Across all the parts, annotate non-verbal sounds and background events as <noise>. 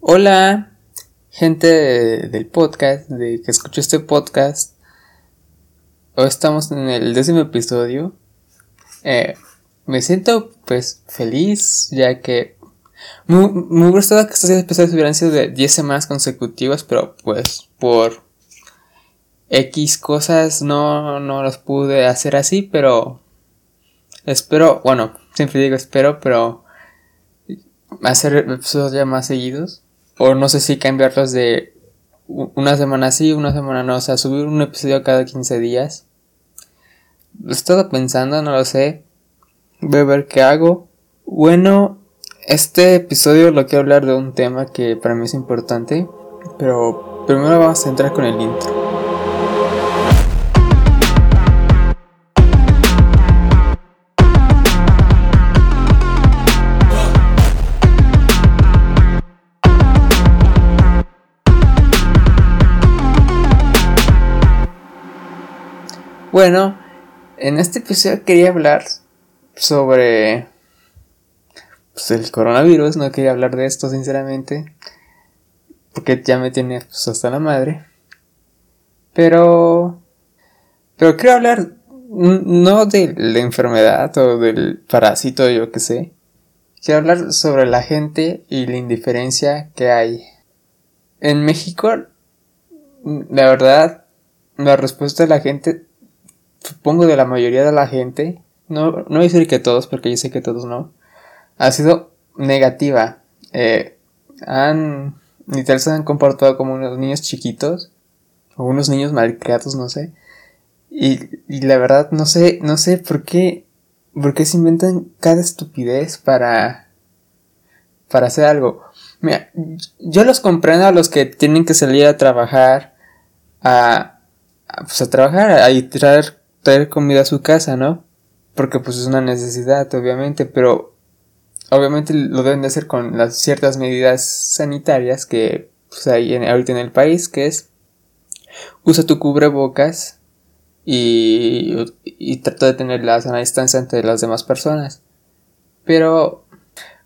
Hola, gente del podcast, de que escuchó este podcast. Hoy estamos en el décimo episodio. Eh, me siento pues feliz, ya que me hubiera que estos episodios hubieran sido de 10 semanas consecutivas, pero pues por X cosas no, no los pude hacer así, pero espero, bueno, siempre digo espero, pero hacer episodios ya más seguidos. O no sé si cambiarlos de una semana sí, una semana no. O sea, subir un episodio cada 15 días. Lo he estado pensando, no lo sé. Voy a ver qué hago. Bueno, este episodio lo quiero hablar de un tema que para mí es importante. Pero primero vamos a entrar con el intro. Bueno, en este episodio quería hablar sobre pues, el coronavirus. No quería hablar de esto, sinceramente, porque ya me tiene pues, hasta la madre. Pero, pero quiero hablar no de la enfermedad o del parásito, yo que sé. Quiero hablar sobre la gente y la indiferencia que hay. En México, la verdad, la respuesta de la gente supongo de la mayoría de la gente, no, no voy a decir que todos, porque yo sé que todos no, ha sido negativa. Eh, han, literal se han comportado como unos niños chiquitos, o unos niños malcriados, no sé. Y, y la verdad, no sé, no sé por qué, por qué se inventan cada estupidez para, para hacer algo. Mira, yo los comprendo a los que tienen que salir a trabajar, a, pues a trabajar, a, a traer traer comida a su casa, ¿no? Porque pues es una necesidad, obviamente, pero obviamente lo deben de hacer con las ciertas medidas sanitarias que pues, hay en, ahorita en el país, que es usa tu cubrebocas y, y trata de tener la sana distancia entre las demás personas. Pero,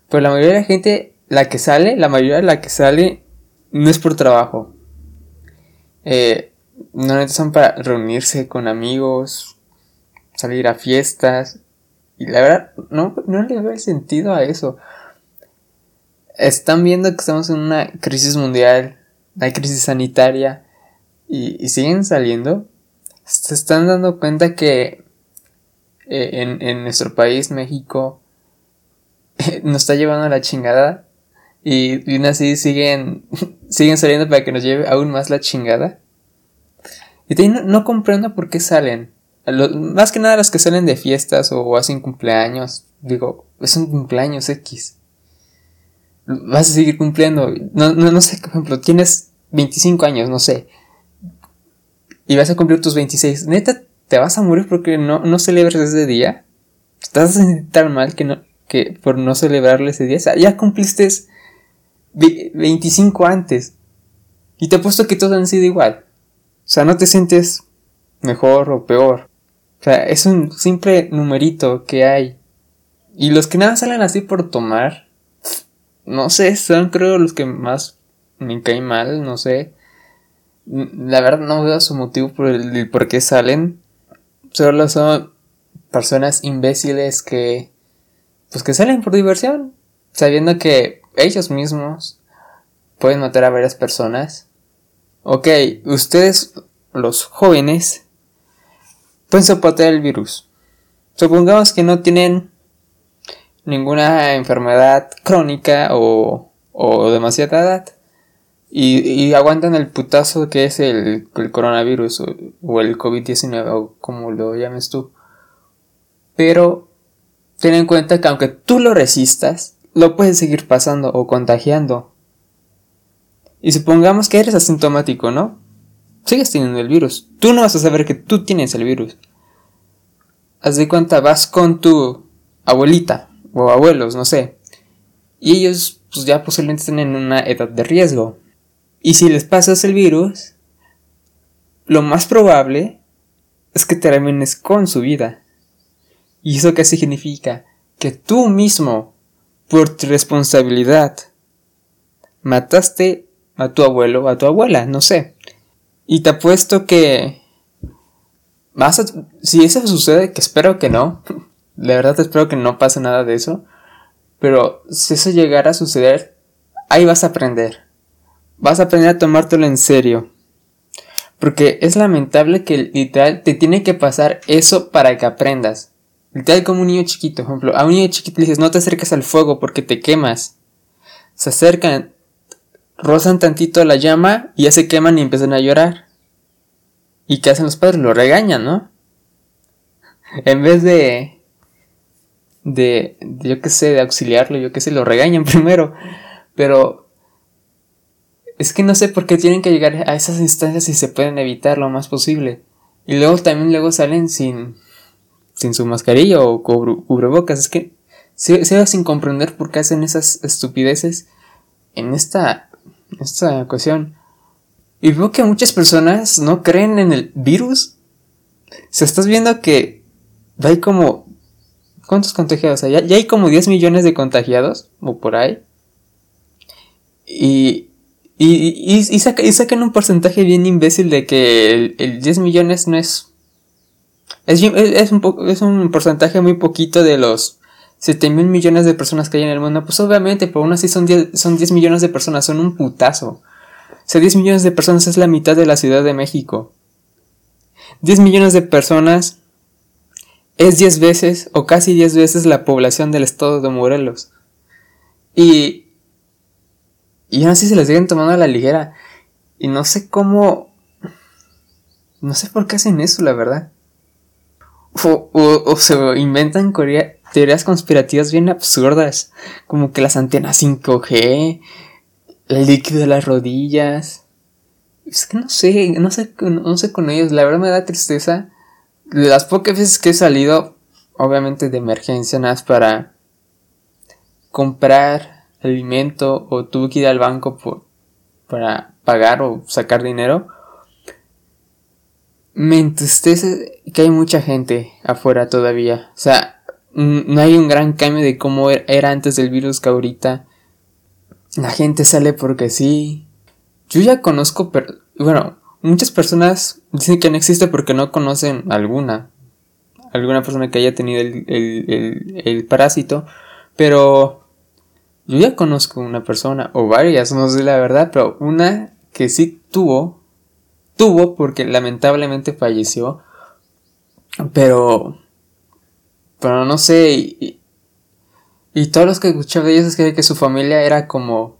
pues la mayoría de la gente, la que sale, la mayoría de la que sale, no es por trabajo. Eh, no son para reunirse con amigos, salir a fiestas. Y la verdad, no, no le veo el sentido a eso. Están viendo que estamos en una crisis mundial, una crisis sanitaria, y, siguen saliendo. Se están dando cuenta que eh, en, nuestro país, México, <laughs> nos está llevando a la chingada. Y, y así siguen, <laughs> siguen saliendo para que nos lleve aún más la chingada. Y no, comprendo por qué salen. más que nada los que salen de fiestas o hacen cumpleaños. Digo, es un cumpleaños X. Vas a seguir cumpliendo. No, no, no sé, por ejemplo, tienes 25 años, no sé. Y vas a cumplir tus 26. Neta, te vas a morir porque no, no celebras ese día. Estás a sentir tan mal que, no, que por no celebrarle ese día. O sea, ya cumpliste 25 antes. Y te apuesto que todos han sido igual. O sea, no te sientes mejor o peor. O sea, es un simple numerito que hay. Y los que nada salen así por tomar, no sé, son creo los que más me caen mal, no sé. La verdad no veo su motivo por el, por qué salen. Solo son personas imbéciles que pues que salen por diversión, sabiendo que ellos mismos pueden matar a varias personas Ok, ustedes, los jóvenes, pueden soportar el virus. Supongamos que no tienen ninguna enfermedad crónica o, o demasiada edad. Y, aguantan el putazo que es el, coronavirus o, o el COVID-19 o como lo llames tú. Pero ten en cuenta que aunque tú lo resistas, lo puedes seguir pasando o contagiando. Y supongamos que eres asintomático, ¿no? Sigues teniendo el virus. Tú no vas a saber que tú tienes el virus. Haz de cuenta, vas con tu abuelita o abuelos, no sé. Y ellos, pues ya posiblemente están en una edad de riesgo. Y si les pasas el virus, lo más probable es que termines con su vida. ¿Y eso qué significa? Que tú mismo, por tu responsabilidad, mataste a tu abuelo o a tu abuela, no sé. Y te apuesto que vas a, si eso sucede, que espero que no, <laughs> de verdad espero que no pase nada de eso, pero si eso llegara a suceder, ahí vas a aprender. Vas a aprender a tomártelo en serio. Porque es lamentable que literal te tiene que pasar eso para que aprendas. Literal como un niño chiquito, por ejemplo. A un niño chiquito le dices no te acerques al fuego porque te quemas. Se acercan, rozan tantito la llama y ya se queman y empiezan a llorar. ¿Y qué hacen los padres? Lo regañan, ¿no? <laughs> En vez de, de, de yo qué sé, de auxiliarlo, yo qué sé, lo regañan <laughs> primero. Pero es que no sé por qué tienen que llegar a esas instancias si se pueden evitar lo más posible. Y luego también luego salen sin, sin su mascarilla o cubrebocas. Es que sigo sin comprender por qué hacen esas estupideces en esta, esta ocasión. Y veo que muchas personas no creen en el virus. Se estás viendo que hay como... ¿Cuántos contagiados hay? Ya, ya hay como 10 millones de contagiados, o por ahí. Y, y, y, sacan un porcentaje bien imbécil de que el, 10 millones no es. Es, es, un es un porcentaje muy poquito de los 7 mil millones de personas que hay en el mundo. Pues obviamente, pero aún así son 10, son 10 millones de personas, son un putazo. O sea, 10 millones de personas es la mitad de la Ciudad de México. 10 millones de personas es 10 veces o casi 10 veces la población del estado de Morelos. Y y aún así se les siguen tomando a la ligera. Y no sé cómo... No sé por qué hacen eso, la verdad. O, se inventan teorías conspirativas bien absurdas. Como que las antenas 5G. El líquido de las rodillas. Es que no sé, no sé, no sé con ellos. La verdad me da tristeza. Las pocas veces que he salido, obviamente de emergencia, nada más para comprar alimento o tuve que ir al banco por, para pagar o sacar dinero, me entristece que hay mucha gente afuera todavía. O sea, no hay un gran cambio de cómo er, era antes del virus que ahorita. La gente sale porque sí. Yo ya conozco, bueno, muchas personas dicen que no existe porque no conocen alguna. Alguna persona que haya tenido el, el, el parásito. Pero yo ya conozco una persona, o varias, no sé la verdad, pero una que sí tuvo, tuvo porque lamentablemente falleció, pero, pero no sé, y, y todos los que escuchaba de ellos es que, que su familia era como,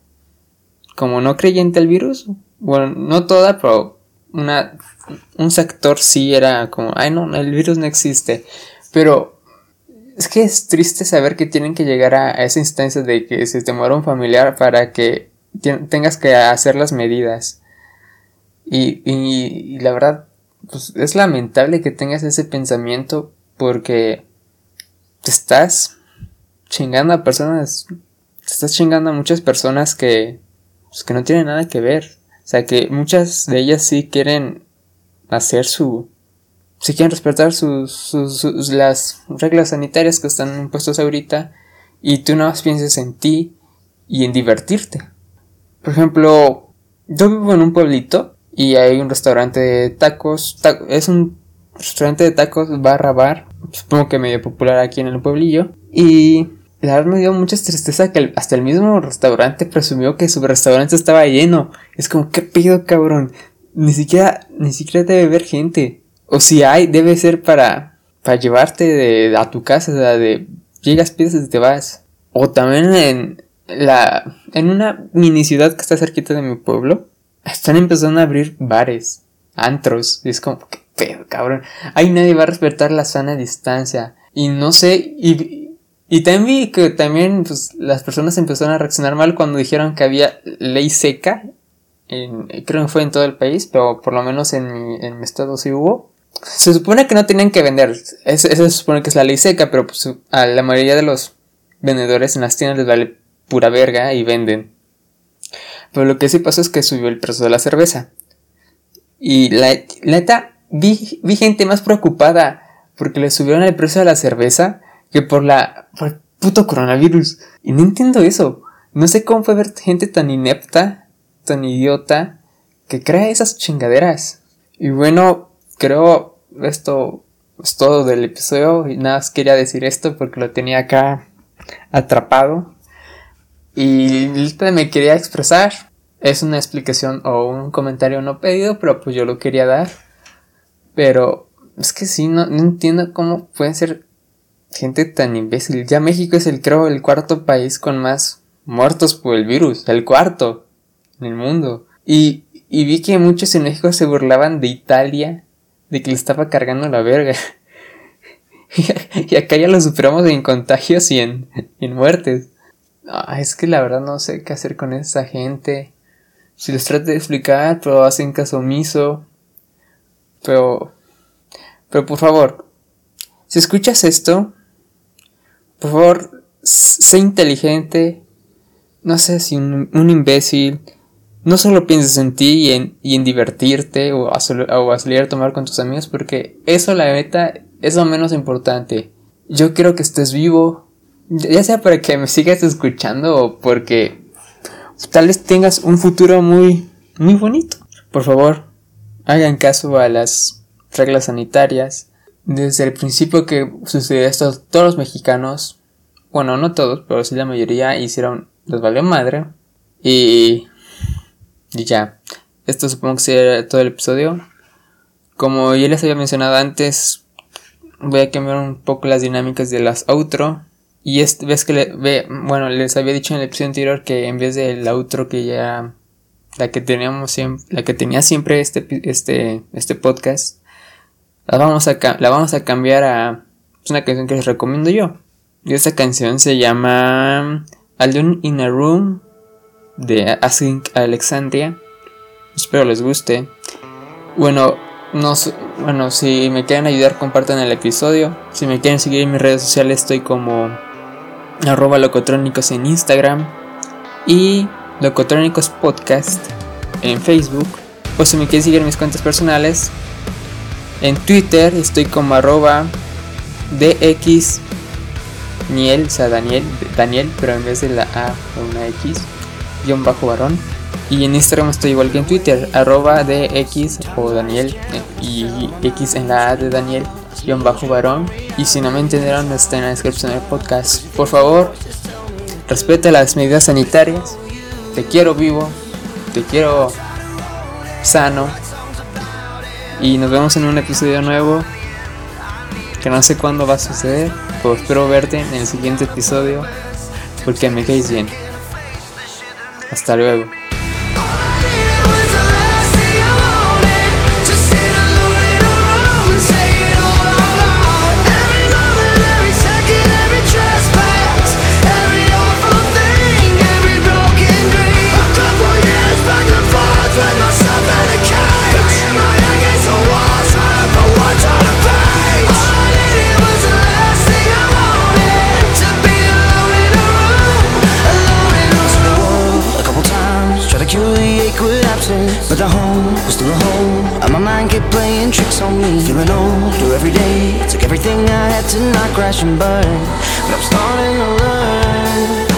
como no creyente al virus, bueno, no toda, pero una, un sector sí era como, ay no, el virus no existe, pero es que es triste saber que tienen que llegar a, esa instancia de que se te muera un familiar para que tengas que hacer las medidas. Y, y, la verdad, pues es lamentable que tengas ese pensamiento porque te estás chingando a personas, te estás chingando a muchas personas que, pues, que no tienen nada que ver. O sea, que muchas de ellas sí quieren hacer su, si quieren respetar sus, las reglas sanitarias que están impuestas ahorita y tú nada más pienses en ti y en divertirte. Por ejemplo, yo vivo en un pueblito y hay un restaurante de tacos, es un restaurante de tacos barra bar, supongo que medio popular aquí en el pueblillo y la verdad me dio mucha tristeza que hasta el mismo restaurante presumió que su restaurante estaba lleno. Es como, ¿qué pido, cabrón? Ni siquiera, ni siquiera debe haber gente. O si hay, debe ser para, para llevarte de, a tu casa, o sea, de llegas, pides y te vas. O también en la en una mini ciudad que está cerquita de mi pueblo, están empezando a abrir bares, antros, y es como, qué pedo, cabrón. Ahí nadie va a respetar la sana distancia. Y no sé, y, y también vi que también pues, las personas empezaron a reaccionar mal cuando dijeron que había ley seca. Creo que fue en todo el país, pero por lo menos en en mi estado sí hubo. Se supone que no tienen que vender. Eso, se supone que es la ley seca, pero pues, a la mayoría de los vendedores en las tiendas les vale pura verga y venden. Pero lo que sí pasó es que subió el precio de la cerveza. Y la neta, vi, vi gente más preocupada porque le subieron el precio de la cerveza que por la por el puto coronavirus. Y no entiendo eso. No sé cómo puede haber gente tan inepta, tan idiota, que crea esas chingaderas. Y bueno, creo esto es todo del episodio. Y nada más quería decir esto porque lo tenía acá atrapado. Y me quería expresar. Es una explicación o un comentario no pedido, pero pues yo lo quería dar. Pero es que sí, no, no entiendo cómo pueden ser gente tan imbécil. Ya México es el, creo, el cuarto país con más muertos por el virus, el cuarto en el mundo. Y, y vi que muchos en México se burlaban de Italia, de que le estaba cargando la verga. <laughs> y acá ya lo superamos en contagios y en, en muertes. es que la verdad no sé qué hacer con esa gente. Si les trato de explicar, pero hacen caso omiso. Pero, pero por favor, si escuchas esto, por favor, sé inteligente, no sé si un, imbécil, no solo pienses en ti y en, y en divertirte o a, salir a tomar con tus amigos, porque eso la meta es lo menos importante. Yo quiero que estés vivo, ya sea para que me sigas escuchando o porque tal vez tengas un futuro muy, muy bonito. Por favor, hagan caso a las reglas sanitarias. Desde el principio que sucedió esto, todos los mexicanos, bueno, no todos, pero sí la mayoría hicieron les valió madre. Y, y ya. Esto supongo que será todo el episodio. Como ya les había mencionado antes, voy a cambiar un poco las dinámicas de las outro. Y este, ves que le, bueno, les había dicho en el episodio anterior que en vez del outro que ya la que teníamos siempre, la que tenía siempre este este este podcast, la vamos a la vamos a cambiar a una canción que les recomiendo yo. Y esta canción se llama Alone in a Room de Asking Alexandria. Espero les guste. Bueno, no, bueno, si me quieren ayudar, compartan el episodio. Si me quieren seguir en mis redes sociales, estoy como arroba locotrónicos en Instagram y locotrónicos podcast en Facebook. O si me quieren seguir mis cuentas personales, en Twitter estoy como arroba DX Niel, o sea, Daniel, Daniel, pero en vez de la A una X, guion bajo varón. Y en Instagram estoy igual que en Twitter, arroba DX o Daniel eh, y X en la A de Daniel, varón. Y si no me entendieron, está en la descripción del podcast. Por favor, respeta las medidas sanitarias. Te quiero vivo, te quiero sano. Y nos vemos en un episodio nuevo que no sé cuándo va a suceder, pero espero verte en el siguiente episodio porque me caes bien. Hasta luego. But the home was still a home And my mind kept playing tricks on me. Feeling older every day Took everything I had to not crash and burn. But I'm starting to learn